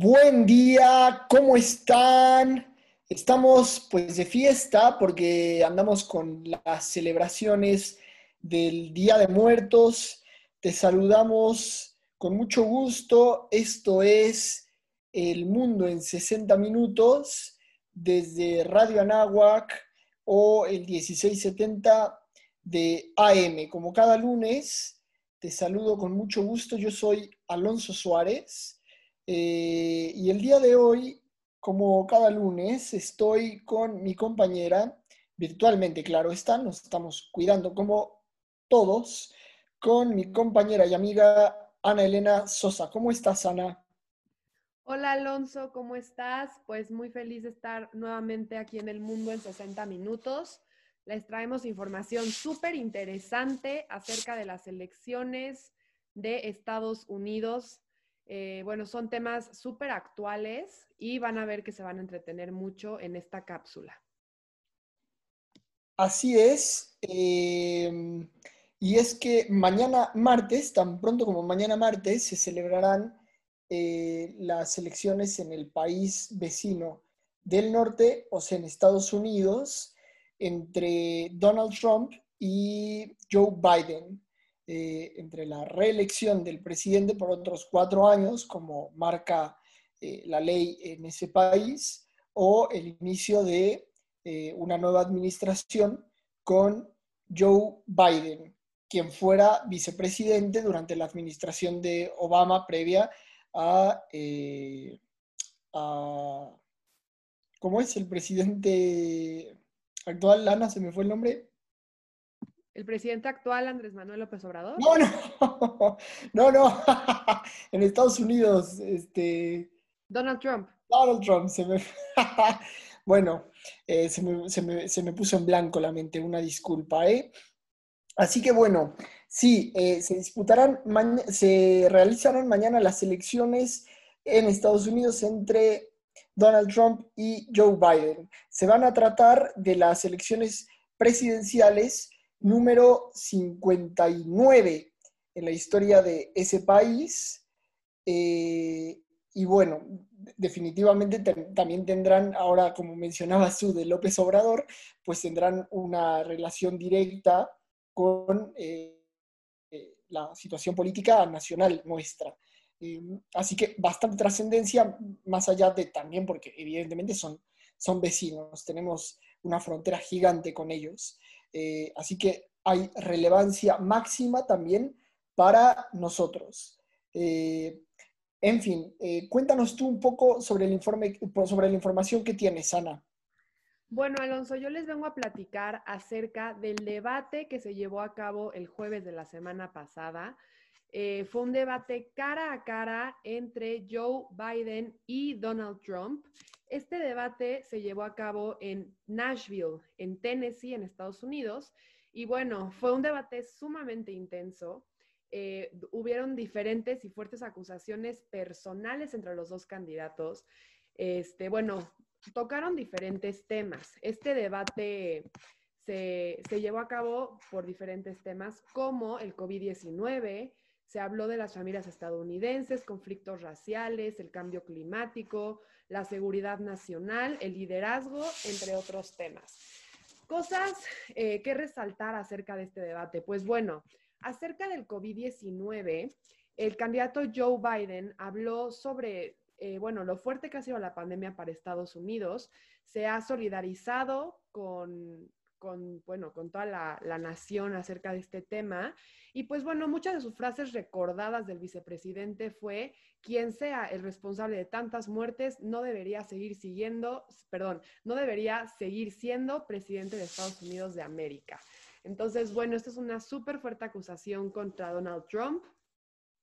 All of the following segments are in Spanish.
Buen día, ¿cómo están? Estamos pues de fiesta porque andamos con las celebraciones del Día de Muertos. Te saludamos con mucho gusto. Esto es El Mundo en 60 Minutos desde Radio Anáhuac o el 1670 de AM. Como cada lunes, te saludo con mucho gusto. Yo soy Alonso Suárez eh, y el día de hoy, como cada lunes, estoy con mi compañera, virtualmente, claro está, nos estamos cuidando como todos, con mi compañera y amiga Ana Elena Sosa. ¿Cómo estás, Ana? Hola Alonso, ¿cómo estás? Pues muy feliz de estar nuevamente aquí en el mundo en 60 minutos. Les traemos información súper interesante acerca de las elecciones de Estados Unidos eh, bueno, son temas súper actuales y van a ver que se van a entretener mucho en esta cápsula. Así es. Em, y es que mañana martes, tan pronto como mañana martes, se celebrarán eh, las elecciones en el país vecino del norte, o sea, en Estados Unidos, entre Donald Trump y Joe Biden. Eh, entre la reelección del presidente por otros cuatro años, como marca eh, la ley en ese país, o el inicio de eh, una nueva administración con Joe Biden, quien fuera vicepresidente durante la administración de Obama previa a, a ¿cómo es el presidente actual? Lana, se me fue el nombre. ¿El presidente actual, Andrés Manuel López Obrador? No, no, no, no. en Estados Unidos, este... Donald Trump. Donald Trump, se me... bueno, eh, se, me, puso en blanco la mente, una disculpa, ¿eh? Así que bueno, sí, eh, se disputarán, se realizarán mañana las elecciones en Estados Unidos entre Donald Trump y Joe Biden. Se van a tratar de las elecciones presidenciales número 59 en la historia de ese país. Eh, y bueno, definitivamente también tendrán, ahora como mencionaba su de López Obrador, pues tendrán una relación directa con eh, eh, la situación política nacional nuestra. así que bastante trascendencia, más allá de también, porque evidentemente son, son vecinos, tenemos una frontera gigante con ellos. Eh, así que hay relevancia máxima también para nosotros. Eh, en fin, eh, cuéntanos tú un poco sobre, el informe, sobre la información que tienes, Ana. Bueno, Alonso, yo les vengo a platicar acerca del debate que se llevó a cabo el jueves de la semana pasada. fue un debate cara a cara entre Joe Biden y Donald Trump. Este debate se llevó a cabo en Nashville, en Tennessee, en Estados Unidos. Y bueno, fue un debate sumamente intenso. Eh, hubieron diferentes y fuertes acusaciones personales entre los dos candidatos. Este, bueno, tocaron diferentes temas. Este debate se, se llevó a cabo por diferentes temas como el COVID-19, se habló de las familias estadounidenses, conflictos raciales, el cambio climático, la seguridad nacional, el liderazgo, entre otros temas. Cosas eh, que resaltar acerca de este debate. Pues bueno, acerca del COVID-19, el candidato Joe Biden habló sobre, eh, bueno, lo fuerte que ha sido la pandemia para Estados Unidos. Se ha solidarizado con, con, bueno, con toda la, la, nación acerca de este tema. Y pues bueno, muchas de sus frases recordadas del vicepresidente fue, quien sea el responsable de tantas muertes no debería seguir siguiendo, perdón, no debería seguir siendo presidente de Estados Unidos de América. Entonces, bueno, esta es una súper fuerte acusación contra Donald Trump.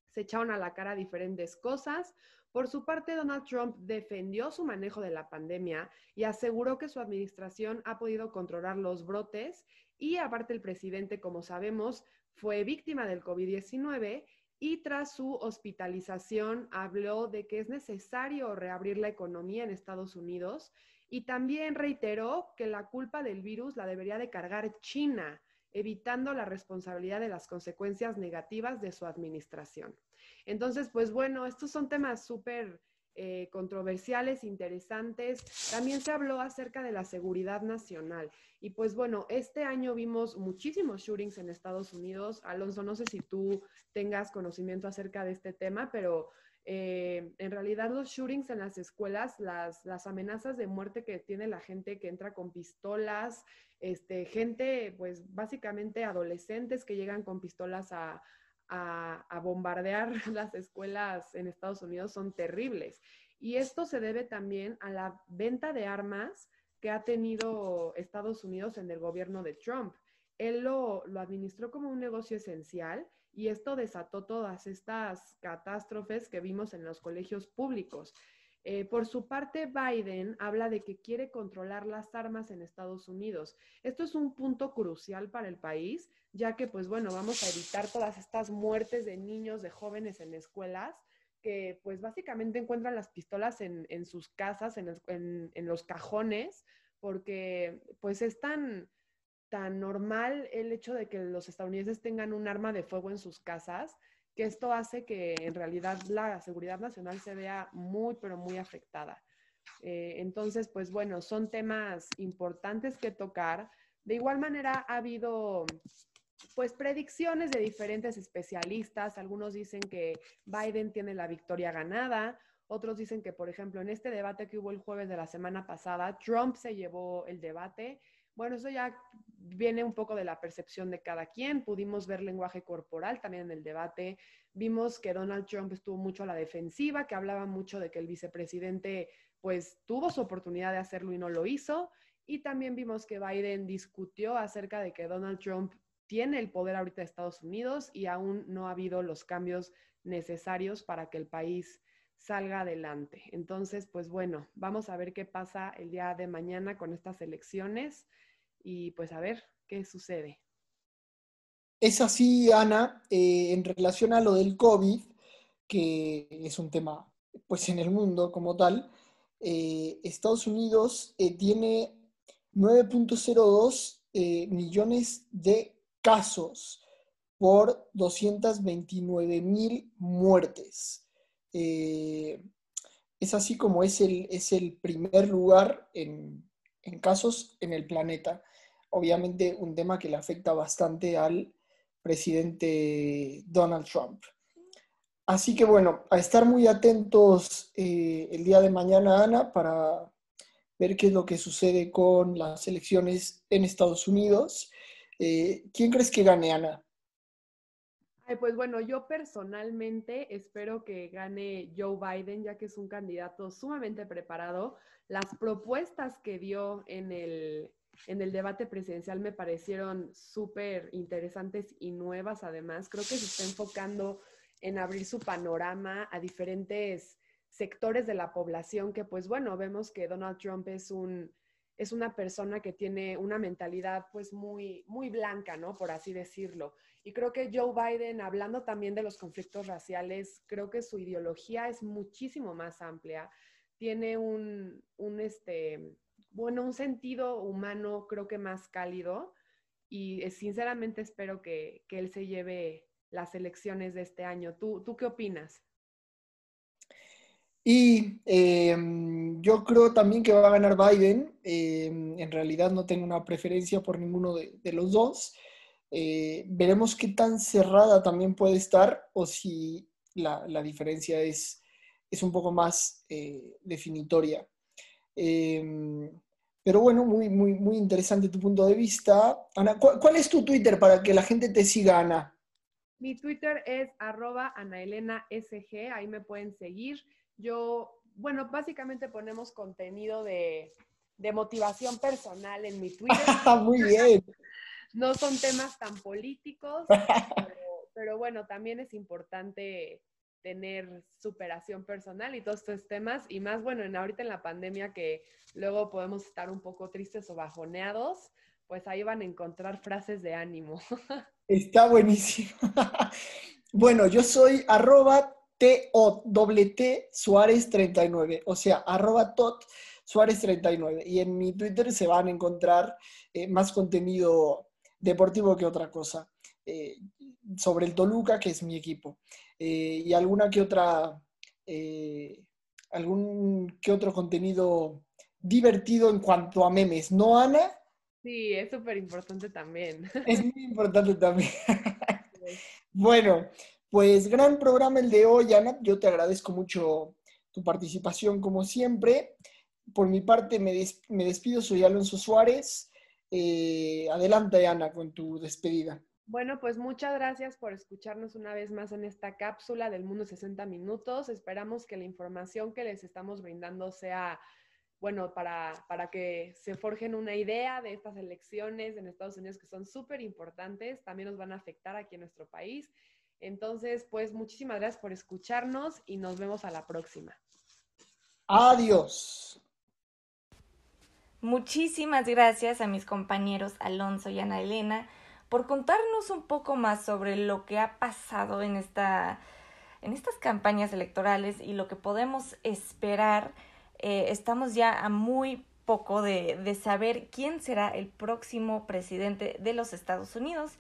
Se echaron a la cara diferentes cosas. Por su parte, Donald Trump defendió su manejo de la pandemia y aseguró que su administración ha podido controlar los brotes y aparte el presidente, como sabemos, fue víctima del COVID-19 y tras su hospitalización habló de que es necesario reabrir la economía en Estados Unidos y también reiteró que la culpa del virus la debería de cargar China, evitando la responsabilidad de las consecuencias negativas de su administración. Entonces, pues bueno, estos son temas súper eh, controversiales, interesantes. También se habló acerca de la seguridad nacional. Y pues bueno, este año vimos muchísimos shootings en Estados Unidos. Alonso, no sé si tú tengas conocimiento acerca de este tema, pero eh, en realidad los shootings en las escuelas, las, las, amenazas de muerte que tiene la gente que entra con pistolas, este, gente, pues básicamente adolescentes que llegan con pistolas a, a, bombardear las escuelas en Estados Unidos son terribles. Y esto se debe también a la venta de armas que ha tenido Estados Unidos en el gobierno de Trump. Él lo, administró como un negocio esencial y esto desató todas estas catástrofes que vimos en los colegios públicos. Eh, por su parte, Biden habla de que quiere controlar las armas en Estados Unidos. Esto es un punto crucial para el país, ya que, pues bueno, vamos a evitar todas estas muertes de niños, de jóvenes en escuelas, que pues básicamente encuentran las pistolas en, sus casas, en, los cajones, porque pues es tan, tan normal el hecho de que los estadounidenses tengan un arma de fuego en sus casas que esto hace que en realidad la seguridad nacional se vea muy, pero muy afectada. Eh, entonces, pues bueno, son temas importantes que tocar. De igual manera, ha habido pues predicciones de diferentes especialistas. Algunos dicen que Biden tiene la victoria ganada. Otros dicen que, por ejemplo, en este debate que hubo el jueves de la semana pasada, Trump se llevó el debate bueno, eso ya viene un poco de la percepción de cada quien. Pudimos ver lenguaje corporal también en el debate. Vimos que Donald Trump estuvo mucho a la defensiva, que hablaba mucho de que el vicepresidente pues tuvo su oportunidad de hacerlo y no lo hizo. Y también vimos que Biden discutió acerca de que Donald Trump tiene el poder ahorita de Estados Unidos y aún no ha habido los cambios necesarios para que el país salga adelante. Entonces, pues bueno, vamos a ver qué pasa el día de mañana con estas elecciones y pues a ver qué sucede. Es así, Ana, eh, en relación a lo del COVID, que es un tema pues en el mundo como tal, eh, Estados Unidos eh, tiene 9.02 millones de casos por 229 mil muertes. Es así como es el, es el primer lugar en, en casos en el planeta obviamente un tema que le afecta bastante al presidente Donald Trump. Así que bueno, a estar muy atentos eh, el día de mañana, Ana, para ver qué es lo que sucede con las elecciones en Estados Unidos. Eh, ¿Quién crees que gane, Ana? Pues bueno, yo personalmente espero que gane Joe Biden, ya que es un candidato sumamente preparado. Las propuestas que dio en el, en el debate presidencial me parecieron súper interesantes y nuevas además. Creo que se está enfocando en abrir su panorama a diferentes sectores de la población que pues bueno, vemos que Donald Trump es un es una persona que tiene una mentalidad pues muy muy blanca, ¿no? Por así decirlo. Y creo que Joe Biden, hablando también de los conflictos raciales, creo que su ideología es muchísimo más amplia. Tiene un, un este, bueno, un sentido humano creo que más cálido y eh, sinceramente espero que, él se lleve las elecciones de este año. ¿Tú, tú qué opinas? Y em, yo creo también que va a ganar Biden. Em, en realidad no tengo una preferencia por ninguno de, los dos. Eh, veremos qué tan cerrada también puede estar o si la, diferencia es, es, un poco más eh, definitoria. Em, pero bueno, muy, muy, muy interesante tu punto de vista. Ana, ¿cuál, es tu Twitter para que la gente te siga, Ana? Mi Twitter es arroba SG, ahí me pueden seguir. Yo, bueno, básicamente ponemos contenido de, motivación personal en mi Twitter. muy bien. no son temas tan políticos, pero bueno, también es importante tener superación personal y todos estos temas, y más, bueno, en ahorita en la pandemia que luego podemos estar un poco tristes o bajoneados, pues ahí van a encontrar frases de ánimo. Está buenísimo. bueno, yo soy arroba T-O-T Suárez 39, o sea, arroba tot Suárez 39. Y en mi Twitter se van a encontrar eh, más contenido deportivo que otra cosa. Eh, sobre el Toluca, que es mi equipo. Eh, y alguna que otra, algún que otro contenido divertido en cuanto a memes, ¿no, Ana? Sí, es súper importante también. Es muy importante también. bueno, pues gran programa el de hoy, Ana. Yo te agradezco mucho tu participación como siempre. Por mi parte me, despido, soy Alonso Suárez. Eh, adelante, Ana, con tu despedida. Bueno, pues muchas gracias por escucharnos una vez más en esta cápsula del Mundo 60 Minutos. Esperamos que la información que les estamos brindando sea bueno, para, para que se forjen una idea de estas elecciones en Estados Unidos que son súper importantes, también nos van a afectar aquí en nuestro país. Entonces, pues muchísimas gracias por escucharnos y nos vemos a la próxima. Adiós. Muchísimas gracias a mis compañeros Alonso y Ana Elena por contarnos un poco más sobre lo que ha pasado en, esta, en estas campañas electorales y lo que podemos esperar eh, estamos ya a muy poco de, de saber quién será el próximo presidente de los Estados Unidos,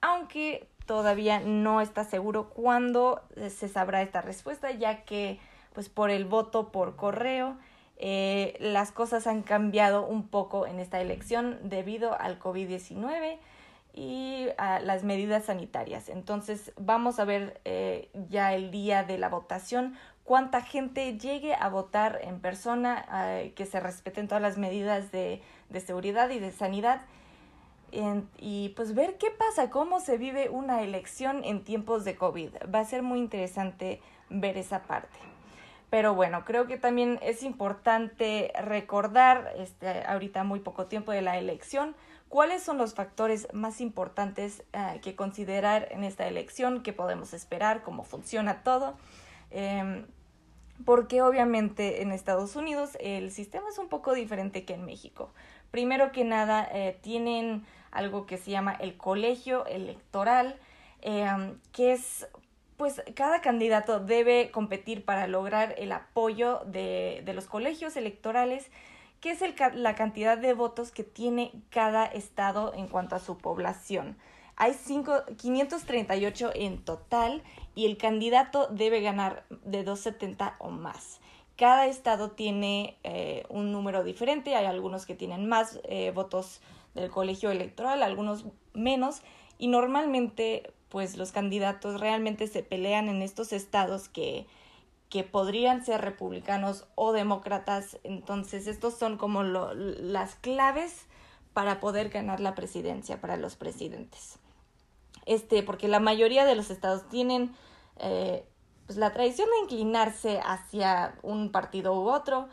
aunque todavía no está seguro cuándo eh, se sabrá esta respuesta, ya que pues por el voto por correo eh, las cosas han cambiado un poco en esta elección debido al COVID-19 y a las medidas sanitarias. Entonces vamos a ver ya el día de la votación cuánta gente llegue a votar en persona, eh, que se respeten todas las medidas de, de seguridad y de sanidad. Y pues ver qué pasa, cómo se vive una elección en tiempos de COVID. Va a ser muy interesante ver esa parte. Pero bueno, creo que también es importante recordar, este, ahorita muy poco tiempo de la elección, cuáles son los factores más importantes eh, que considerar en esta elección, qué podemos esperar, cómo funciona todo. Em, porque obviamente en Estados Unidos el sistema es un poco diferente que en México. Primero que nada, eh, tienen algo que se llama el colegio electoral, em, que es, pues cada candidato debe competir para lograr el apoyo de, los colegios electorales, que es la cantidad de votos que tiene cada estado en cuanto a su población. Hay cinco, 538 en total y el candidato debe ganar de 270 o más. Cada estado tiene eh, un número diferente, hay algunos que tienen más eh, votos del colegio electoral, algunos menos, y normalmente pues los candidatos realmente se pelean en estos estados que, que podrían ser republicanos o demócratas, entonces estos son como las claves para poder ganar la presidencia para los presidentes. Este, porque la mayoría de los estados tienen eh, pues la tradición de inclinarse hacia un partido u otro,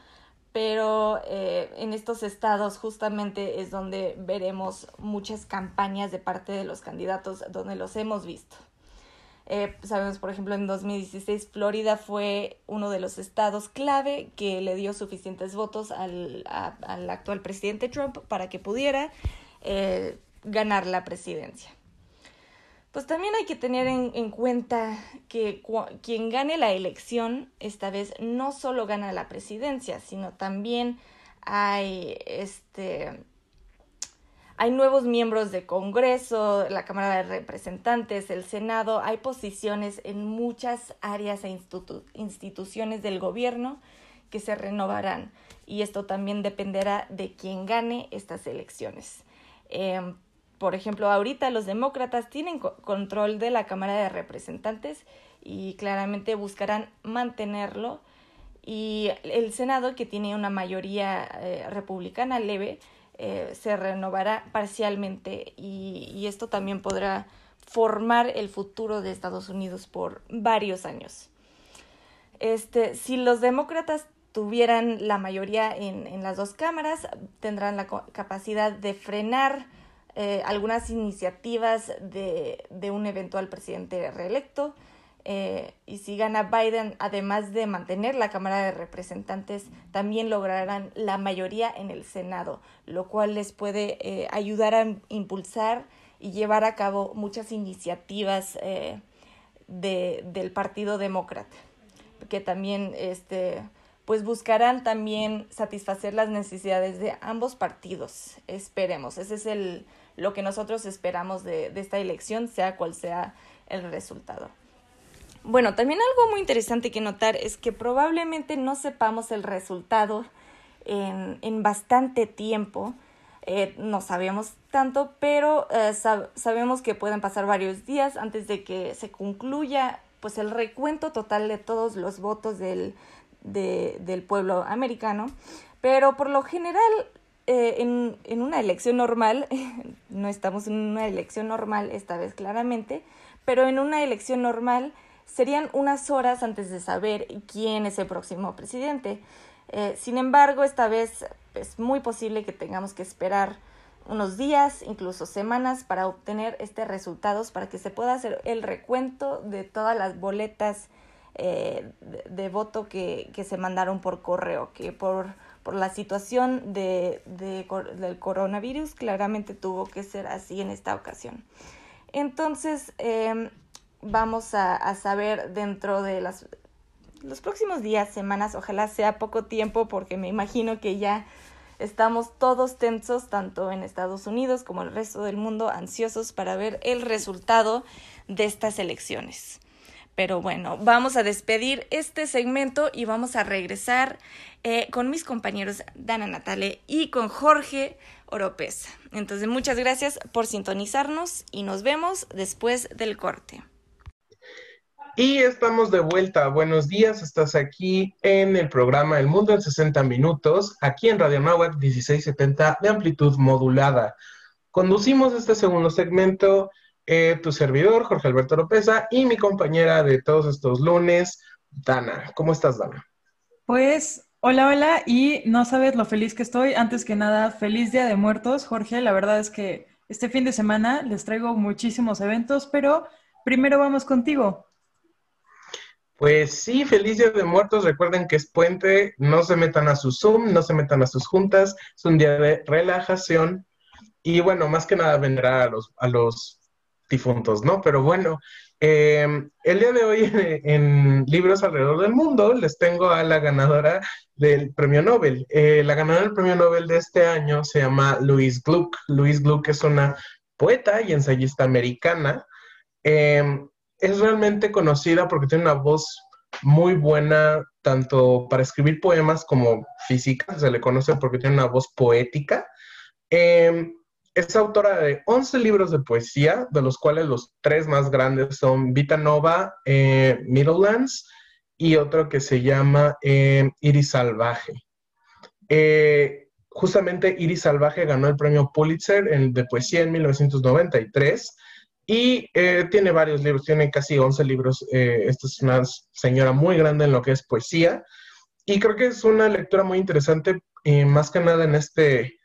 pero eh, en estos estados justamente es donde veremos muchas campañas de parte de los candidatos, donde los hemos visto. Eh, sabemos, por ejemplo, en 2016 Florida fue uno de los estados clave que le dio suficientes votos al, al actual presidente Trump para que pudiera ganar la presidencia pues también hay que tener en, cuenta que quien gane la elección esta vez no solo gana la presidencia, sino también hay este hay nuevos miembros de Congreso, la Cámara de Representantes, el Senado, hay posiciones en muchas áreas e instituciones del gobierno que se renovarán y esto también dependerá de quién gane estas elecciones. Em, por ejemplo, ahorita los demócratas tienen control de la Cámara de Representantes y claramente buscarán mantenerlo. Y el Senado, que tiene una mayoría eh, republicana leve, eh, se renovará parcialmente y, y esto también podrá formar el futuro de Estados Unidos por varios años. Este, si los demócratas tuvieran la mayoría en, en las dos cámaras, tendrán la capacidad de frenar eh, algunas iniciativas de, de, un eventual presidente reelecto. Eh, y si gana Biden, además de mantener la Cámara de Representantes, también lograrán la mayoría en el Senado, lo cual les puede eh, ayudar a impulsar y llevar a cabo muchas iniciativas de, del Partido Demócrata, que también este, pues buscarán también satisfacer las necesidades de ambos partidos. Esperemos, ese es el, lo que nosotros esperamos de, esta elección, sea cual sea el resultado. Bueno, también algo muy interesante que notar es que probablemente no sepamos el resultado en, en bastante tiempo. Eh, no sabemos tanto, pero eh, sabemos que pueden pasar varios días antes de que se concluya pues el recuento total de todos los votos del, del pueblo americano. Pero por lo general, eh, en, en una elección normal, no estamos en una elección normal esta vez claramente, pero en una elección normal serían unas horas antes de saber quién es el próximo presidente. Eh, sin embargo, esta vez es muy posible que tengamos que esperar unos días, incluso semanas, para obtener este resultados, para que se pueda hacer el recuento de todas las boletas eh, de, voto que, que, se mandaron por correo, que por, por la situación de, de, del coronavirus claramente tuvo que ser así en esta ocasión. Entonces, em, vamos a, saber dentro de las, los próximos días, semanas, ojalá sea poco tiempo porque me imagino que ya estamos todos tensos, tanto en Estados Unidos como el resto del mundo, ansiosos para ver el resultado de estas elecciones. Pero bueno, vamos a despedir este segmento y vamos a regresar eh, con mis compañeros Dana Natale y con Jorge Oropesa. Entonces, muchas gracias por sintonizarnos y nos vemos después del corte. Y estamos de vuelta. Buenos días, estás aquí en el programa El Mundo en 60 Minutos, aquí en Radio Nahuatl 1670 de amplitud modulada. Conducimos este segundo segmento eh, tu servidor, Jorge Alberto Lopeza, y mi compañera de todos estos lunes, Dana. ¿Cómo estás, Dana? Pues, hola, hola, y no sabes lo feliz que estoy. Antes que nada, feliz Día de Muertos, Jorge. La verdad es que este fin de semana les traigo muchísimos eventos, pero primero vamos contigo. Pues sí, feliz Día de Muertos. Recuerden que es puente, no se metan a su Zoom, no se metan a sus juntas. Es un día de relajación. Y bueno, más que nada vendrá a los, a los difuntos, ¿no? Pero bueno, em, el día de hoy en, Libros Alrededor del Mundo les tengo a la ganadora del premio Nobel. Eh, la ganadora del premio Nobel de este año se llama Louise Gluck. Louise Gluck es una poeta y ensayista americana. Em, es realmente conocida porque tiene una voz muy buena, tanto para escribir poemas como física, se le conoce porque tiene una voz poética. Em, es autora de 11 libros de poesía, de los cuales los tres más grandes son Vita Nova, eh, Middlelands y otro que se llama eh, Iris Salvaje. Eh, justamente Iris Salvaje ganó el premio Pulitzer de poesía en 1993 y eh, tiene varios libros, tiene casi 11 libros. Esta es una señora muy grande en lo que es poesía. Y creo que es una lectura muy interesante, eh, más que nada en este,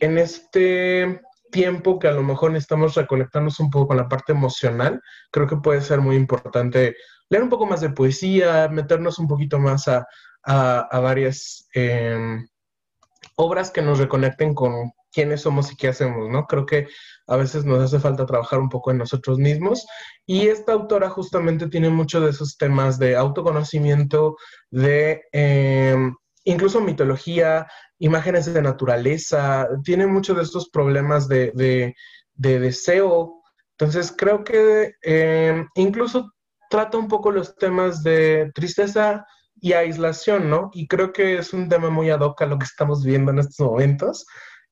en este tiempo que a lo mejor necesitamos reconectarnos un poco con la parte emocional. Creo que puede ser muy importante leer un poco más de poesía, meternos un poquito más a, a varias em, obras que nos reconecten con quiénes somos y qué hacemos, ¿no? Creo que a veces nos hace falta trabajar un poco en nosotros mismos. Y esta autora justamente tiene mucho de esos temas de autoconocimiento, de em, incluso mitología, imágenes de naturaleza, tiene muchos de estos problemas de, deseo. Entonces creo que em, incluso trata un poco los temas de tristeza y aislación, ¿no? Y creo que es un tema muy ad hoc a lo que estamos viendo en estos momentos.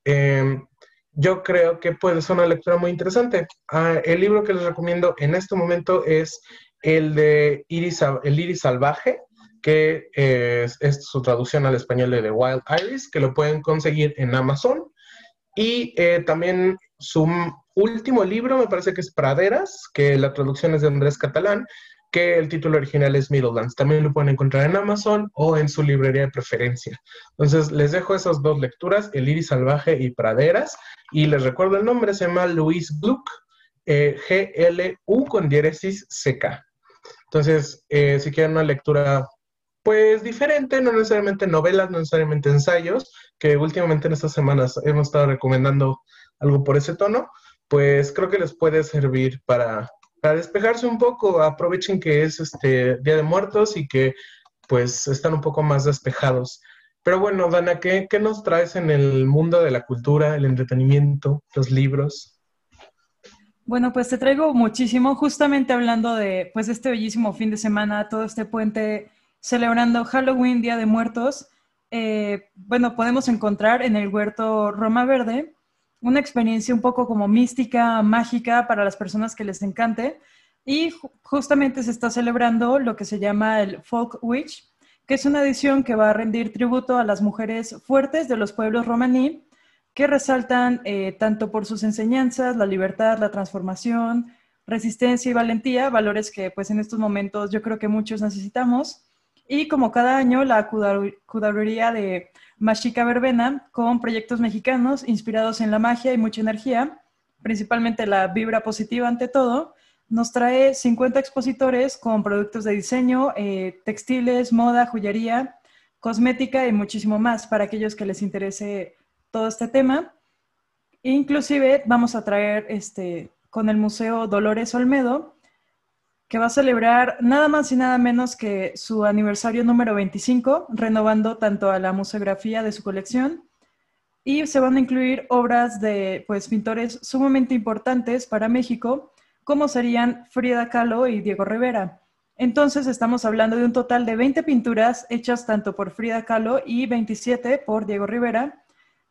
Em, yo creo que puede ser una lectura muy interesante. Ah, el libro que les recomiendo en este momento es el de Iris, El Iris Salvaje, que es, su traducción al español de The Wild Iris, que lo pueden conseguir en Amazon. Y eh, también su último libro, me parece que es Praderas, que la traducción es de Andrés Catalán, que el título original es Middlelands. También lo pueden encontrar en Amazon o en su librería de preferencia. Entonces, les dejo esas dos lecturas, El Iris Salvaje y Praderas. Y les recuerdo el nombre, se llama Luis Gluck, eh, G-L-U con diéresis CK. Entonces, eh, si quieren una lectura pues diferente, no necesariamente novelas, no necesariamente ensayos, que últimamente en estas semanas hemos estado recomendando algo por ese tono, pues creo que les puede servir para para despejarse un poco, aprovechen que es este Día de Muertos y que pues están un poco más despejados. Pero bueno, Dana, ¿qué, ¿qué, nos traes en el mundo de la cultura, el entretenimiento, los libros? Bueno, pues te traigo muchísimo, justamente hablando de pues este bellísimo fin de semana, todo este puente celebrando Halloween, Día de Muertos. Eh, bueno, podemos encontrar en el huerto Roma Verde una experiencia un poco como mística, mágica para las personas que les encante. Y justamente se está celebrando lo que se llama el Folk Witch, que es una edición que va a rendir tributo a las mujeres fuertes de los pueblos romaní que resaltan eh, tanto por sus enseñanzas, la libertad, la transformación, resistencia y valentía, valores que pues en estos momentos yo creo que muchos necesitamos. Y como cada año, la cudaduría de Machica Verbena con proyectos mexicanos inspirados en la magia y mucha energía, principalmente la vibra positiva ante todo, nos trae 50 expositores con productos de diseño, eh, textiles, moda, joyería, cosmética y muchísimo más para aquellos que les interese todo este tema. Inclusive vamos a traer este, con el Museo Dolores Olmedo, que va a celebrar nada más y nada menos que su aniversario número 25, renovando tanto a la museografía de su colección y se van a incluir obras de pues, pintores sumamente importantes para México, como serían Frida Kahlo y Diego Rivera. Entonces estamos hablando de un total de 20 pinturas hechas tanto por Frida Kahlo y 27 por Diego Rivera,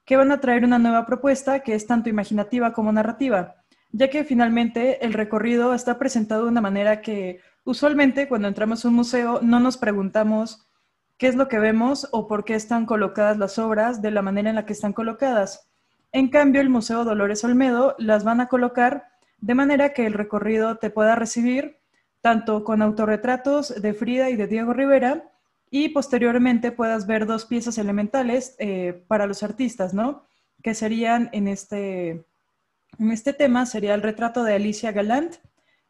que van a traer una nueva propuesta que es tanto imaginativa como narrativa, ya que finalmente el recorrido está presentado de una manera que usualmente cuando entramos a un museo no nos preguntamos qué es lo que vemos o por qué están colocadas las obras de la manera en la que están colocadas. En cambio, el Museo Dolores Olmedo las van a colocar de manera que el recorrido te pueda recibir tanto con autorretratos de Frida y de Diego Rivera, y posteriormente puedas ver dos piezas elementales eh, para los artistas, ¿no? Que serían en este, en este tema, sería el retrato de Alicia Galant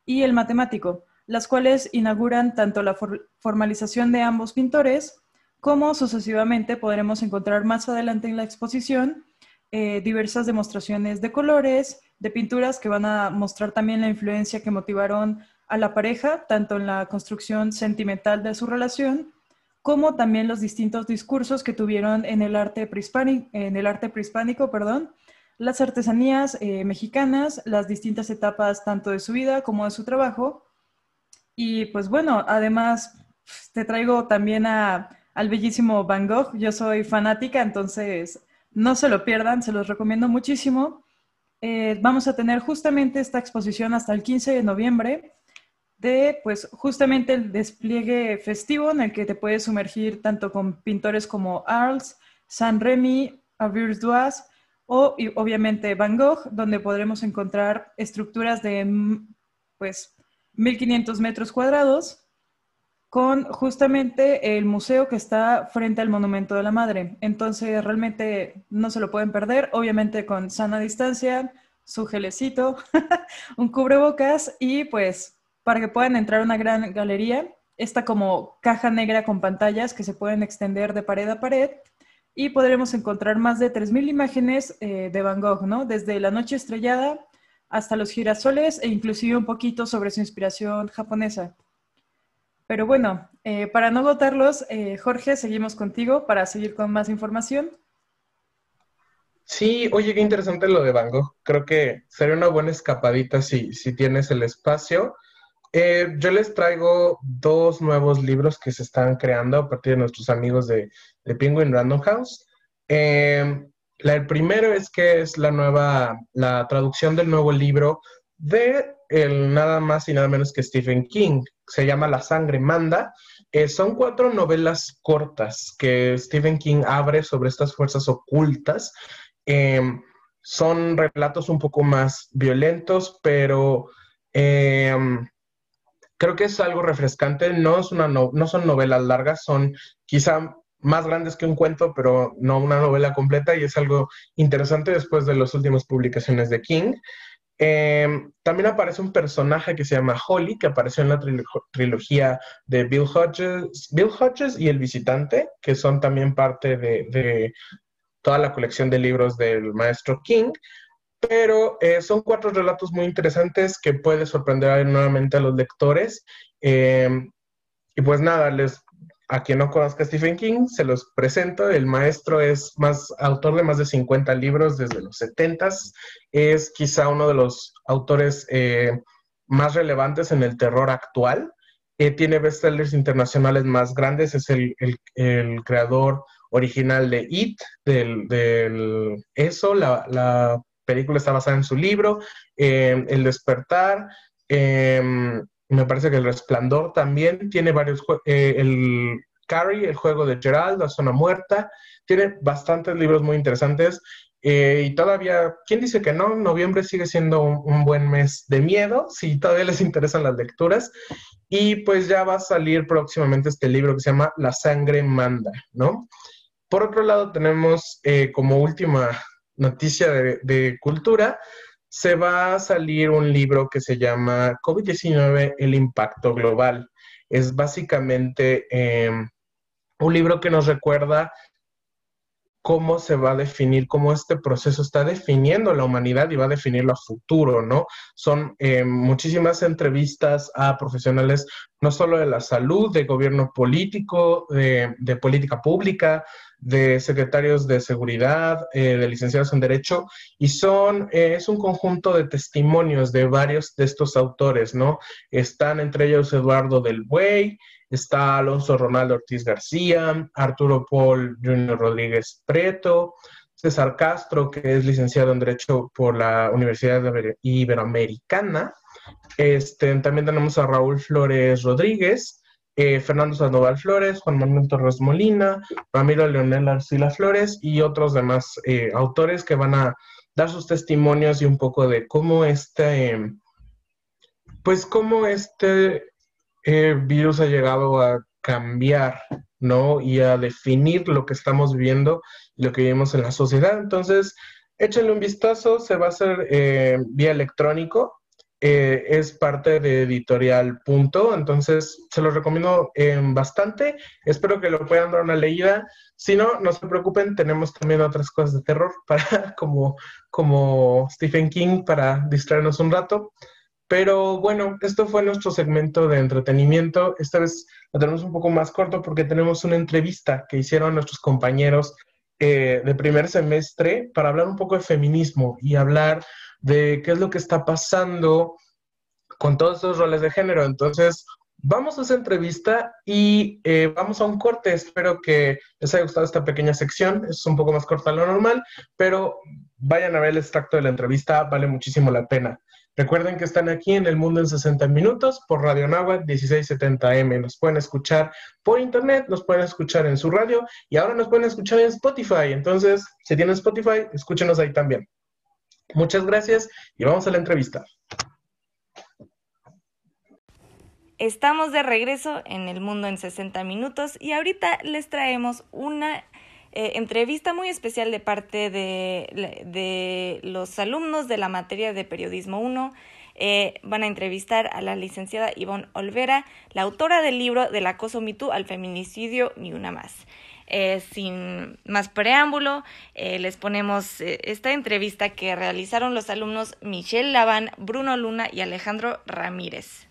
y el matemático, las cuales inauguran tanto la formalización de ambos pintores, como sucesivamente podremos encontrar más adelante en la exposición eh, diversas demostraciones de colores, de pinturas que van a mostrar también la influencia que motivaron a la pareja, tanto en la construcción sentimental de su relación, como también los distintos discursos que tuvieron en el arte prehispánico, en el arte prehispánico perdón, las artesanías eh, mexicanas, las distintas etapas tanto de su vida como de su trabajo. Y pues bueno, además te traigo también a, al bellísimo Van Gogh. Yo soy fanática, entonces no se lo pierdan, se los recomiendo muchísimo. Eh, vamos a tener justamente esta exposición hasta el 15 de noviembre de pues justamente el despliegue festivo en el que te puedes sumergir tanto con pintores como Arles, Saint Remy, Avers O obviamente Van Gogh, donde podremos encontrar estructuras de mm, pues 1500 metros cuadrados con justamente el museo que está frente al Monumento de la Madre. Entonces realmente no se lo pueden perder, obviamente con sana distancia, su gelecito, un cubrebocas y pues para que puedan entrar a una gran galería. Esta como caja negra con pantallas que se pueden extender de pared a pared y podremos encontrar más de 3.000 imágenes eh, de Van Gogh, ¿no? Desde la noche estrellada hasta los girasoles e inclusive un poquito sobre su inspiración japonesa. Pero bueno, eh, para no agotarlos, eh, Jorge, seguimos contigo para seguir con más información. Sí, oye, qué interesante lo de Van Gogh. Creo que sería una buena escapadita si, si tienes el espacio. Eh, yo les traigo dos nuevos libros que se están creando a partir de nuestros amigos de, Penguin Random House. Eh, el primero es que es la nueva, la traducción del nuevo libro de nada más y nada menos que Stephen King. Se llama La sangre manda. Eh, son cuatro novelas cortas que Stephen King abre sobre estas fuerzas ocultas. son relatos un poco más violentos, pero creo que es algo refrescante. No, es una no, son novelas largas, son quizá más grandes que un cuento, pero no una novela completa y es algo interesante después de las últimas publicaciones de King. Em, también aparece un personaje que se llama Holly, que apareció en la trilogía de Bill Hodges, Bill Hodges y El Visitante, que son también parte de, de toda la colección de libros del maestro King pero eh, son cuatro relatos muy interesantes que puede sorprender nuevamente a los lectores. Em, y pues nada, les a quien no conozca Stephen King, se los presento. El maestro es más autor de más de 50 libros desde los 70 Es quizá uno de los autores eh, más relevantes en el terror actual. Eh, tiene bestsellers internacionales más grandes. Es el, creador original de It, del, eso. La, película está basada en su libro. Eh, el despertar. Em, me parece que El Resplandor también tiene varios, eh, el Carrie, el juego de Gerald, La Zona Muerta, tiene bastantes libros muy interesantes eh, y todavía, ¿quién dice que no? Noviembre sigue siendo un, buen mes de miedo, si todavía les interesan las lecturas. Y pues ya va a salir próximamente este libro que se llama La sangre manda, ¿no? Por otro lado, tenemos eh, como última noticia de, cultura, se va a salir un libro que se llama COVID-19, el impacto global. Es básicamente em, un libro que nos recuerda cómo se va a definir, cómo este proceso está definiendo la humanidad y va a definirlo a futuro, ¿no? Son em, muchísimas entrevistas a profesionales, no solo de la salud, de gobierno político, de, política pública, de secretarios de seguridad, eh, de licenciados en Derecho, y son, eh, es un conjunto de testimonios de varios de estos autores, ¿no? Están entre ellos Eduardo del Buey, está Alonso Ronaldo Ortiz García, Arturo Paul Junior Rodríguez Preto, César Castro, que es licenciado en Derecho por la Universidad Iberoamericana. Este, también tenemos a Raúl Flores Rodríguez, eh, Fernando Sandoval Flores, Juan Manuel Torres Molina, Ramiro Leonel Arcila Flores y otros demás eh, autores que van a dar sus testimonios y un poco de cómo este, pues cómo este eh, virus ha llegado a cambiar, ¿no? Y a definir lo que estamos viviendo y lo que vivimos en la sociedad. Entonces, échenle un vistazo, se va a hacer vía electrónico, eh, es parte de Editorial Punto, entonces se los recomiendo eh, bastante. Espero que lo puedan dar una leída. Si no, no se preocupen, tenemos también otras cosas de terror para como, como Stephen King para distraernos un rato. Pero bueno, esto fue nuestro segmento de entretenimiento. Esta vez lo tenemos un poco más corto porque tenemos una entrevista que hicieron nuestros compañeros eh, de primer semestre para hablar un poco de feminismo y hablar de qué es lo que está pasando con todos esos roles de género. Entonces, vamos a esa entrevista y eh, vamos a un corte. Espero que les haya gustado esta pequeña sección. Es un poco más corta de lo normal, pero vayan a ver el extracto de la entrevista, vale muchísimo la pena. Recuerden que están aquí en El Mundo en 60 Minutos por Radio Nahua 1670M. Nos pueden escuchar por internet, nos pueden escuchar en su radio y ahora nos pueden escuchar en Spotify. Entonces, si tienen Spotify, escúchenos ahí también. Muchas gracias y vamos a la entrevista. Estamos de regreso en El Mundo en 60 Minutos y ahorita les traemos una eh, entrevista muy especial de parte de, de, los alumnos de la materia de Periodismo 1. Eh, van a entrevistar a la licenciada Ivonne Olvera, la autora del libro Del acoso mitú al feminicidio ni una más. Eh, sin más preámbulo, eh, les ponemos eh, esta entrevista que realizaron los alumnos Michelle Laván, Bruno Luna y Alejandro Ramírez.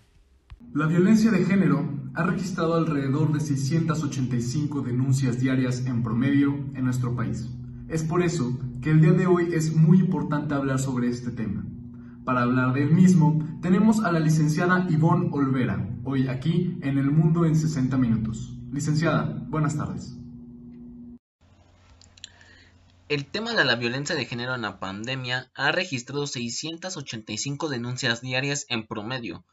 La violencia de género ha registrado alrededor de 685 denuncias diarias en promedio en nuestro país. Es por eso que el día de hoy es muy importante hablar sobre este tema. Para hablar del mismo, tenemos a la licenciada Ivonne Olvera, hoy aquí en El Mundo en 60 Minutos. Licenciada, buenas tardes. El tema de la violencia de género en la pandemia ha registrado 685 denuncias diarias en promedio.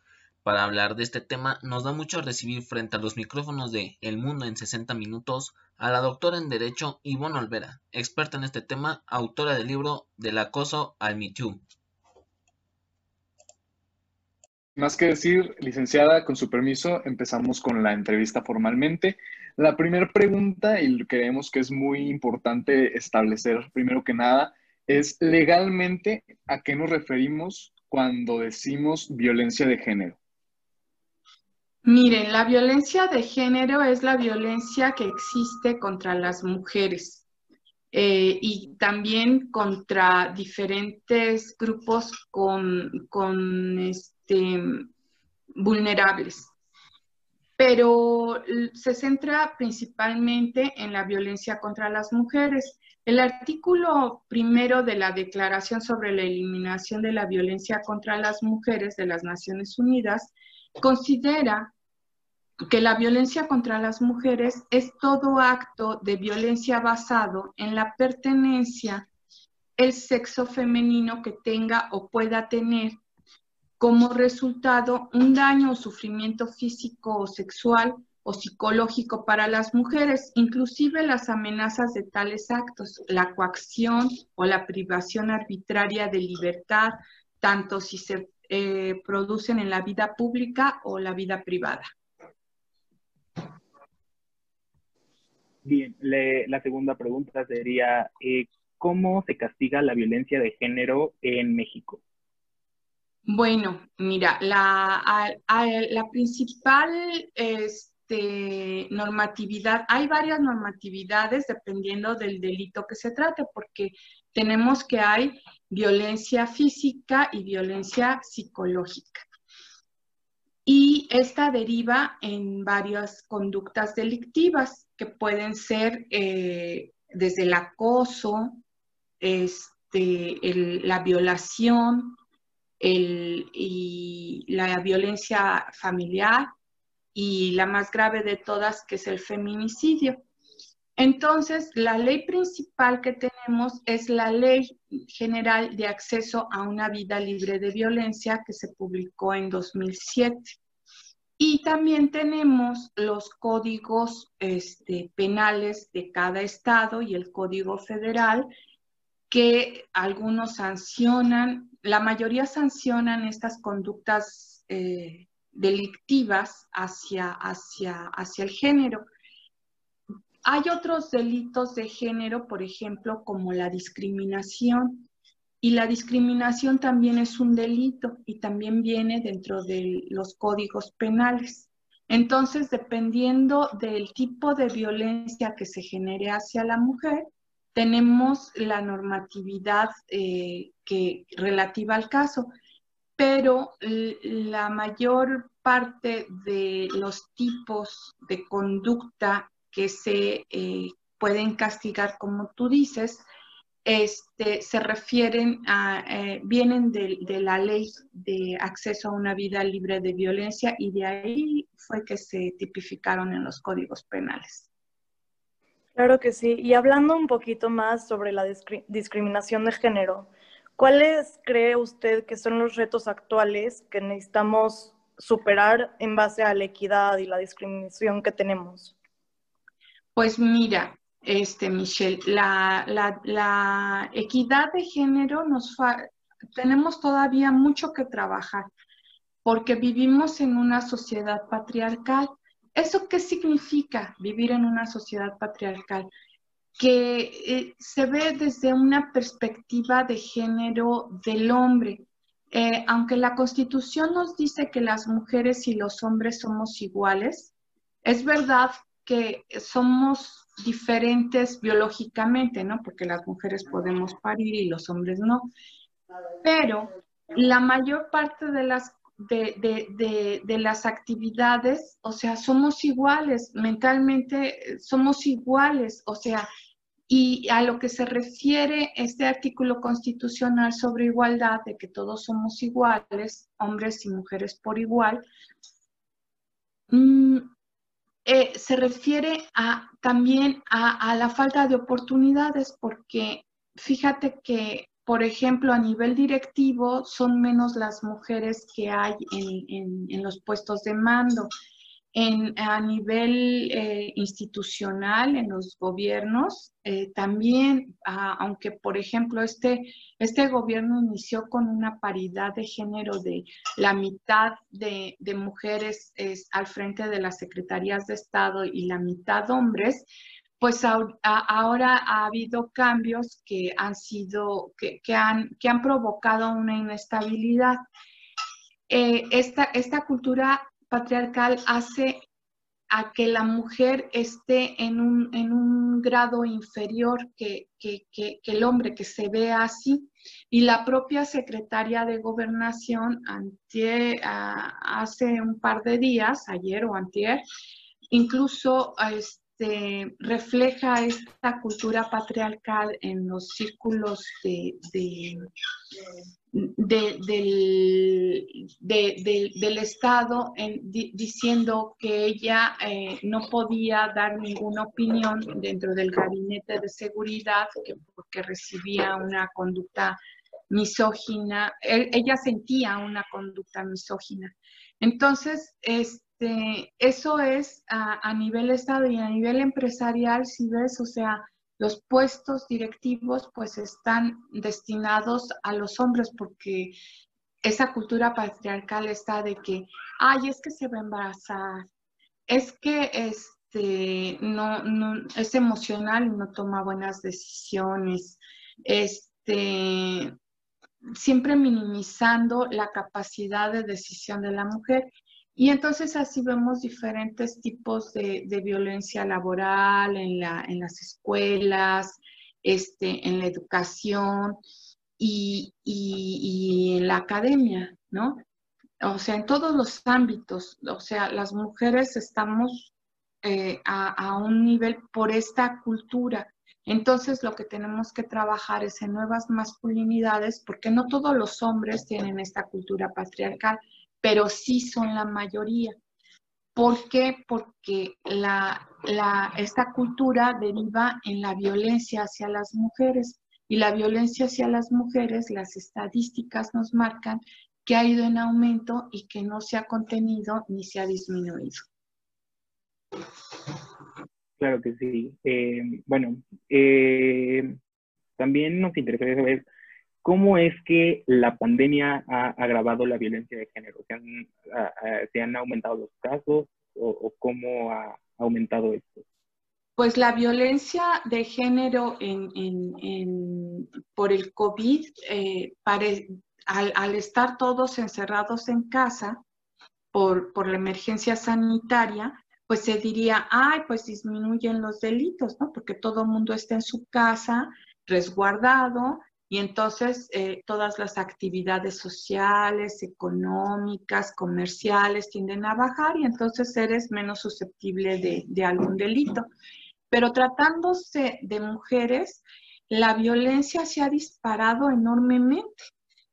Para hablar de este tema, nos da mucho recibir frente a los micrófonos de El Mundo en 60 Minutos a la doctora en Derecho Ivonne Olvera, experta en este tema, autora del libro Del acoso al Me Más que decir, licenciada, con su permiso, empezamos con la entrevista formalmente. La primera pregunta, y creemos que es muy importante establecer primero que nada, es legalmente a qué nos referimos cuando decimos violencia de género. Miren, la violencia de género es la violencia que existe contra las mujeres eh, y también contra diferentes grupos con, con este, vulnerables. pero se centra principalmente en la violencia contra las mujeres. El artículo primero de la Declaración sobre la Eliminación de la Violencia contra las Mujeres de las Naciones Unidas considera que la violencia contra las mujeres es todo acto de violencia basado en la pertenencia, el sexo femenino que tenga o pueda tener como resultado un daño o sufrimiento físico o sexual o psicológico para las mujeres, inclusive las amenazas de tales actos, la coacción o la privación arbitraria de libertad, tanto si se eh, producen en la vida pública o la vida privada. Bien, la segunda pregunta sería, eh, ¿cómo se castiga la violencia de género en México? Bueno, mira, la, la principal este, normatividad, hay varias normatividades dependiendo del delito que se trate, porque tenemos que hay violencia física y violencia psicológica. Y esta deriva en varias conductas delictivas que pueden ser eh, desde el acoso, este, la violación, y la violencia familiar y la más grave de todas, que es el feminicidio. Entonces, la ley principal que tenemos es la Ley General de Acceso a una Vida Libre de Violencia que se publicó en 2007. Y también tenemos los códigos este, penales de cada estado y el Código Federal que algunos sancionan la mayoría sancionan estas conductas eh, delictivas hacia, hacia, hacia el género. Hay otros delitos de género, por ejemplo, como la discriminación. Y la discriminación también es un delito y también viene dentro de los códigos penales. Entonces, dependiendo del tipo de violencia que se genere hacia la mujer, tenemos la normatividad eh, que, relativa al caso, pero la mayor parte de los tipos de conducta que se eh, pueden castigar, como tú dices, este, se refieren a, eh, vienen de, de, la ley de acceso a una vida libre de violencia y de ahí fue que se tipificaron en los códigos penales. Claro que sí. Y hablando un poquito más sobre la discriminación de género, ¿cuáles cree usted que son los retos actuales que necesitamos superar en base a la equidad y la discriminación que tenemos? Pues mira, este, Michelle, la, equidad de género nos tenemos todavía mucho que trabajar porque vivimos en una sociedad patriarcal ¿Eso qué significa vivir en una sociedad patriarcal? Que eh, se ve desde una perspectiva de género del hombre. Eh, aunque la constitución nos dice que las mujeres y los hombres somos iguales, es verdad que somos diferentes biológicamente, ¿no? Porque las mujeres podemos parir y los hombres no. Pero la mayor parte de las de, de, las actividades, o sea, somos iguales, mentalmente eh, somos iguales, o sea, y a lo que se refiere este artículo constitucional sobre igualdad, de que todos somos iguales, hombres y mujeres por igual, mm, eh, se refiere a, también a, a la falta de oportunidades, porque fíjate que por ejemplo, a nivel directivo, son menos las mujeres que hay en, los puestos de mando. En, a nivel eh, institucional, en los gobiernos, eh, también, aunque por ejemplo este, este gobierno inició con una paridad de género de la mitad de, mujeres al frente de las secretarías de Estado y la mitad hombres, pues ahora ha habido cambios que han sido, que, han, que han provocado una inestabilidad. Eh, esta, esta cultura patriarcal hace a que la mujer esté en un, grado inferior que, el hombre, que se vea así. Y la propia secretaria de gobernación hace un par de días, ayer o antier, incluso este, refleja esta cultura patriarcal en los círculos de, del, Estado diciendo que ella eh, no podía dar ninguna opinión dentro del gabinete de seguridad porque recibía una conducta misógina, ella sentía una conducta misógina. Entonces, este, eso es a, nivel Estado y a nivel empresarial, si ves, o sea, los puestos directivos pues están destinados a los hombres porque esa cultura patriarcal está de que, ay, es que se va a embarazar, es que este, no, no, es emocional y no toma buenas decisiones, este, siempre minimizando la capacidad de decisión de la mujer y entonces así vemos diferentes tipos de, violencia laboral en, la, en, las escuelas, este, en la educación y, en la academia, ¿no? O sea, en todos los ámbitos, o sea, las mujeres estamos eh, a un nivel por esta cultura. Entonces lo que tenemos que trabajar es en nuevas masculinidades, porque no todos los hombres tienen esta cultura patriarcal pero sí son la mayoría. ¿Por qué? Porque la, esta cultura deriva en la violencia hacia las mujeres y la violencia hacia las mujeres, las estadísticas nos marcan que ha ido en aumento y que no se ha contenido ni se ha disminuido. Claro que sí. Eh, bueno, eh, también nos interesaría saber ¿Cómo es que la pandemia ha agravado la violencia de género? ¿Se han, aumentado los casos o, cómo ha aumentado esto? Pues la violencia de género por el COVID, eh, al, estar todos encerrados en casa por, por la emergencia sanitaria, pues se diría, ay, pues disminuyen los delitos, ¿no? Porque todo el mundo está en su casa, resguardado, y entonces eh, todas las actividades sociales, económicas, comerciales tienden a bajar y entonces eres menos susceptible de, algún delito. Pero tratándose de mujeres, la violencia se ha disparado enormemente,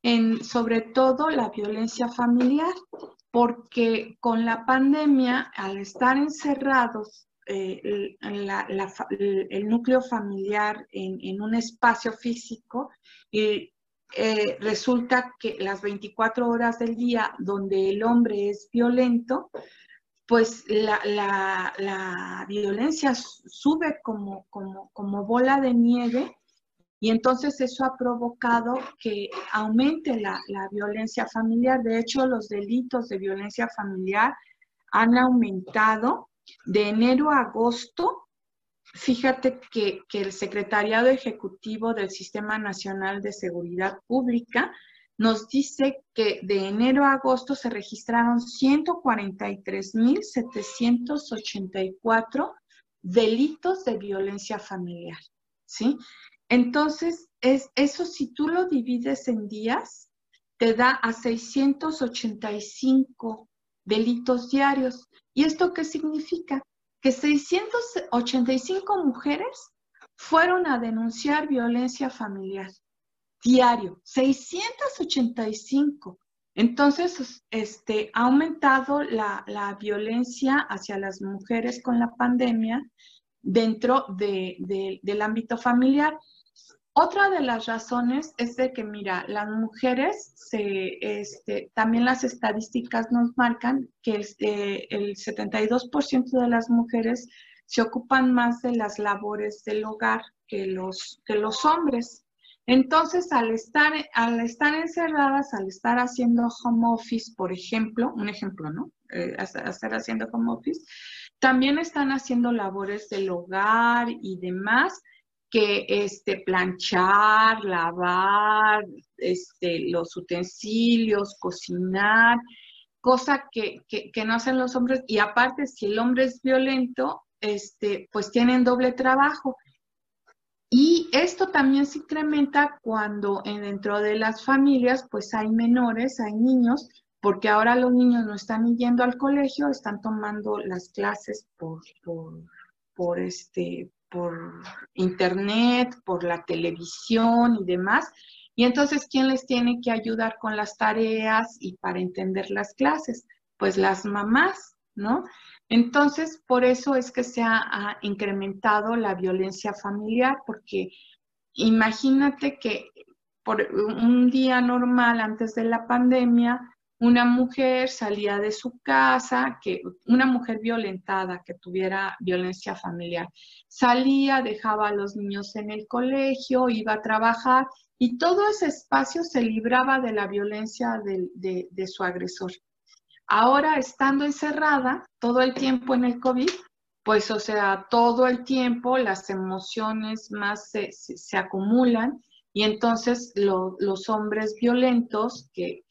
en, sobre todo la violencia familiar, porque con la pandemia, al estar encerrados eh, el, núcleo familiar en, un espacio físico y eh, resulta que las 24 horas del día donde el hombre es violento, pues la, violencia sube como, como, como bola de nieve y entonces eso ha provocado que aumente la, la, violencia familiar. De hecho, los delitos de violencia familiar han aumentado de enero a agosto, fíjate que, el Secretariado Ejecutivo del Sistema Nacional de Seguridad Pública nos dice que de enero a agosto se registraron 143.784 delitos de violencia familiar, ¿sí? Entonces, es, eso si tú lo divides en días, te da a 685 delitos diarios. ¿Y esto qué significa? Que 685 mujeres fueron a denunciar violencia familiar diario, 685. Entonces, este, ha aumentado la, violencia hacia las mujeres con la pandemia dentro del ámbito familiar. Otra de las razones es de que, mira, las mujeres, se, este, también las estadísticas nos marcan que el 72% de las mujeres se ocupan más de las labores del hogar que los, que los hombres. Entonces, al estar, al estar encerradas, al estar haciendo home office, por ejemplo, un ejemplo, ¿no? Eh, estar haciendo home office, también están haciendo labores del hogar y demás que este, planchar, lavar, este, los utensilios, cocinar, cosa que, no hacen los hombres. Y aparte, si el hombre es violento, este, pues tienen doble trabajo. Y esto también se incrementa cuando dentro de las familias pues hay menores, hay niños, porque ahora los niños no están yendo al colegio, están tomando las clases por, por, este, por internet, por la televisión y demás. Y entonces, ¿quién les tiene que ayudar con las tareas y para entender las clases? Pues las mamás, ¿no? Entonces, por eso es que se ha, incrementado la violencia familiar, porque imagínate que por un día normal antes de la pandemia, una mujer salía de su casa, que una mujer violentada que tuviera violencia familiar, salía, dejaba a los niños en el colegio, iba a trabajar y todo ese espacio se libraba de la violencia de su agresor. Ahora, estando encerrada todo el tiempo en el COVID, pues, o sea, todo el tiempo las emociones más se, acumulan y entonces los hombres violentos que,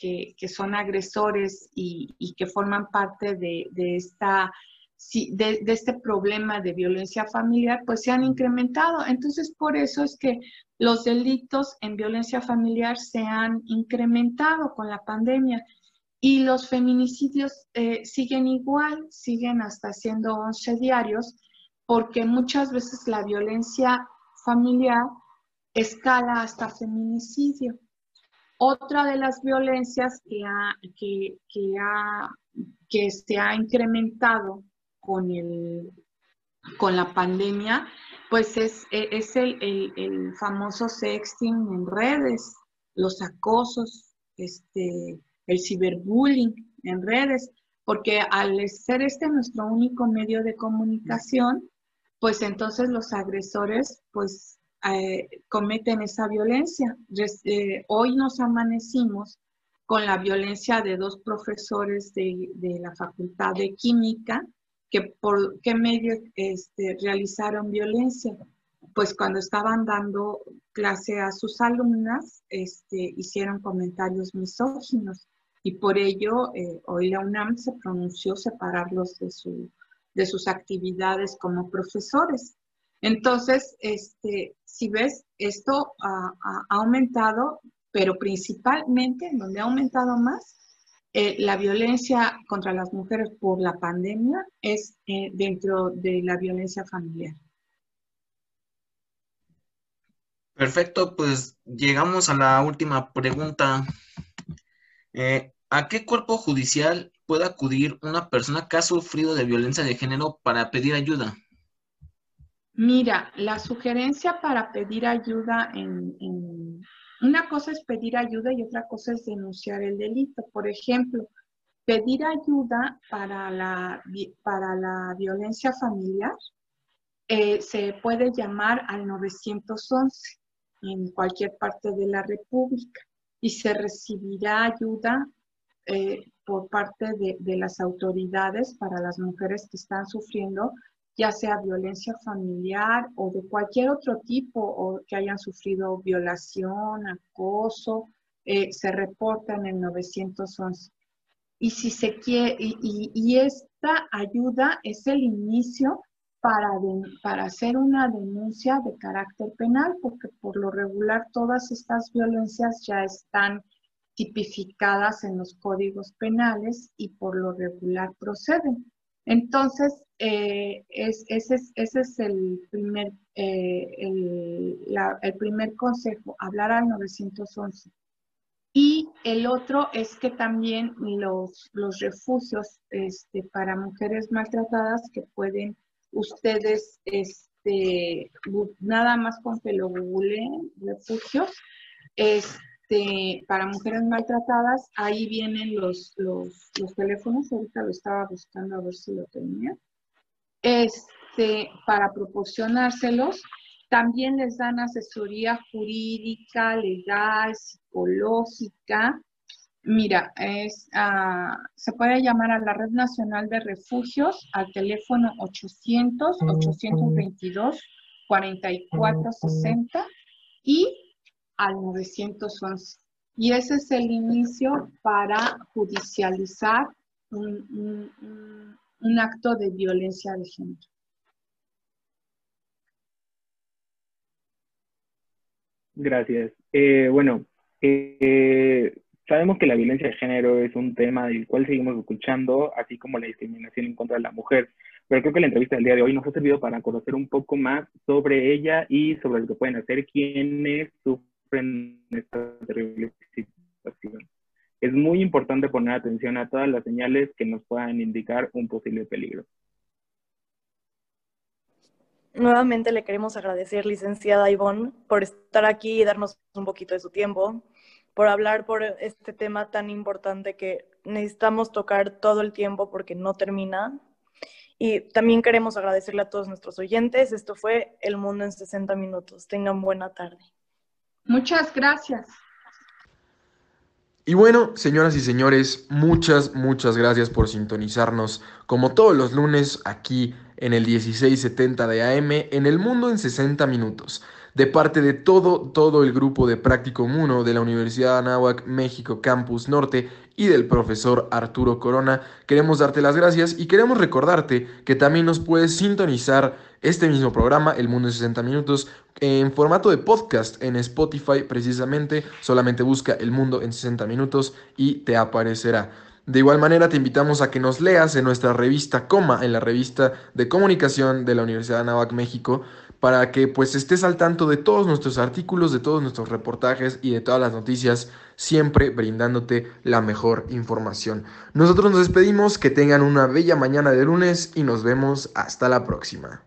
son agresores y, que forman parte de, esta, de, este problema de violencia familiar, pues se han incrementado. Entonces, por eso es que los delitos en violencia familiar se han incrementado con la pandemia. Y los feminicidios eh, siguen igual, siguen hasta siendo 11 diarios, porque muchas veces la violencia familiar escala hasta feminicidio. Otra de las violencias que, ha, que, ha, que se ha incrementado con, el, con la pandemia, pues es, es el, el, el famoso sexting en redes, los acosos, este, el ciberbullying en redes, porque al ser este nuestro único medio de comunicación, pues entonces los agresores pues eh, cometen esa violencia. Eh, hoy nos amanecimos con la violencia de dos profesores de, la Facultad de Química, que por qué medio este, realizaron violencia. Pues cuando estaban dando clase a sus alumnas, este, hicieron comentarios misóginos y por ello eh, hoy la UNAM se pronunció separarlos de, su, de sus actividades como profesores. Entonces, este, si ves, esto ha, aumentado, pero principalmente, en donde ha aumentado más, eh, la violencia contra las mujeres por la pandemia es eh, dentro de la violencia familiar. Perfecto, pues llegamos a la última pregunta. Eh, ¿A qué cuerpo judicial puede acudir una persona que ha sufrido de violencia de género para pedir ayuda? Mira, la sugerencia para pedir ayuda en, una cosa es pedir ayuda y otra cosa es denunciar el delito. Por ejemplo, pedir ayuda para la, para la violencia familiar eh, se puede llamar al 911 en cualquier parte de la República y se recibirá ayuda eh, por parte de, las autoridades para las mujeres que están sufriendo, ya sea violencia familiar o de cualquier otro tipo, o que hayan sufrido violación, acoso, eh, se reporta en el 911. Y si se quiere, y, esta ayuda es el inicio para, para hacer una denuncia de carácter penal, porque por lo regular todas estas violencias ya están tipificadas en los códigos penales y por lo regular proceden. Entonces, eh, ese, es, el primer, eh, el, primer consejo, hablar al 911. Y el otro es que también los, los refugios este, para mujeres maltratadas que pueden ustedes, este, nada más con que lo googleen, refugios, este, para mujeres maltratadas, ahí vienen los, los, teléfonos, ahorita lo estaba buscando a ver si lo tenía, este, para proporcionárselos. También les dan asesoría jurídica, legal, psicológica, Mira, es, ah, se puede llamar a la Red Nacional de Refugios al teléfono 800-822-4460 y al 911. Y ese es el inicio para judicializar un, un acto de violencia de género. Gracias. Eh, bueno, eh, sabemos que la violencia de género es un tema del cual seguimos escuchando, así como la discriminación en contra de la mujer. Pero creo que la entrevista del día de hoy nos ha servido para conocer un poco más sobre ella y sobre lo que pueden hacer quienes sufren esta terrible situación. Es muy importante poner atención a todas las señales que nos puedan indicar un posible peligro. Nuevamente le queremos agradecer, licenciada Ivonne, por estar aquí y darnos un poquito de su tiempo, por hablar por este tema tan importante que necesitamos tocar todo el tiempo porque no termina. Y también queremos agradecerle a todos nuestros oyentes. Esto fue El Mundo en 60 Minutos. Tengan buena tarde. Muchas gracias. Y bueno, señoras y señores, muchas, muchas gracias por sintonizarnos como todos los lunes aquí en el 1670 de AM en El Mundo en 60 Minutos. De parte de todo, todo el grupo de Práctico Muno de la Universidad de Anáhuac, México, Campus Norte y del profesor Arturo Corona, queremos darte las gracias y queremos recordarte que también nos puedes sintonizar este mismo programa, El Mundo en 60 Minutos, en formato de podcast en Spotify precisamente. Solamente busca El Mundo en 60 Minutos y te aparecerá. De igual manera te invitamos a que nos leas en nuestra revista Coma, en la revista de comunicación de la Universidad de Anáhuac, México, para que pues estés al tanto de todos nuestros artículos, de todos nuestros reportajes y de todas las noticias, siempre brindándote la mejor información. Nosotros nos despedimos, que tengan una bella mañana de lunes y nos vemos hasta la próxima.